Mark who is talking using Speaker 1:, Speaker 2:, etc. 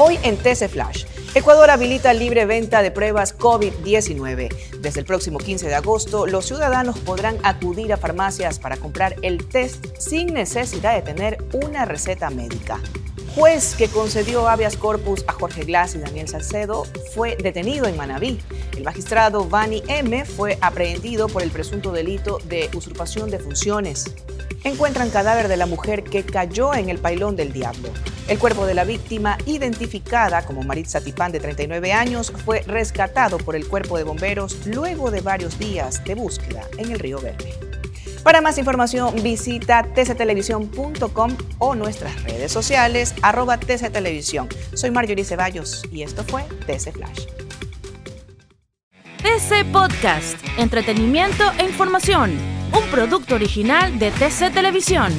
Speaker 1: Hoy en TC Flash. Ecuador habilita libre venta de pruebas COVID-19. Desde el próximo 15 de agosto, los ciudadanos podrán acudir a farmacias para comprar el test sin necesidad de tener una receta médica. Juez que concedió habeas corpus a Jorge Glass y Daniel Salcedo fue detenido en Manabí. El magistrado Vani M. fue aprehendido por el presunto delito de usurpación de funciones. Encuentran cadáver de la mujer que cayó en el pailón del diablo. El cuerpo de la víctima, identificada como Maritza Tipán de 39 años, fue rescatado por el cuerpo de bomberos luego de varios días de búsqueda en el río Verde. Para más información visita tctelevisión.com o nuestras redes sociales arroba tctelevisión. Soy Marjorie Ceballos y esto fue TC Flash.
Speaker 2: TC Podcast, entretenimiento e información, un producto original de TC Televisión.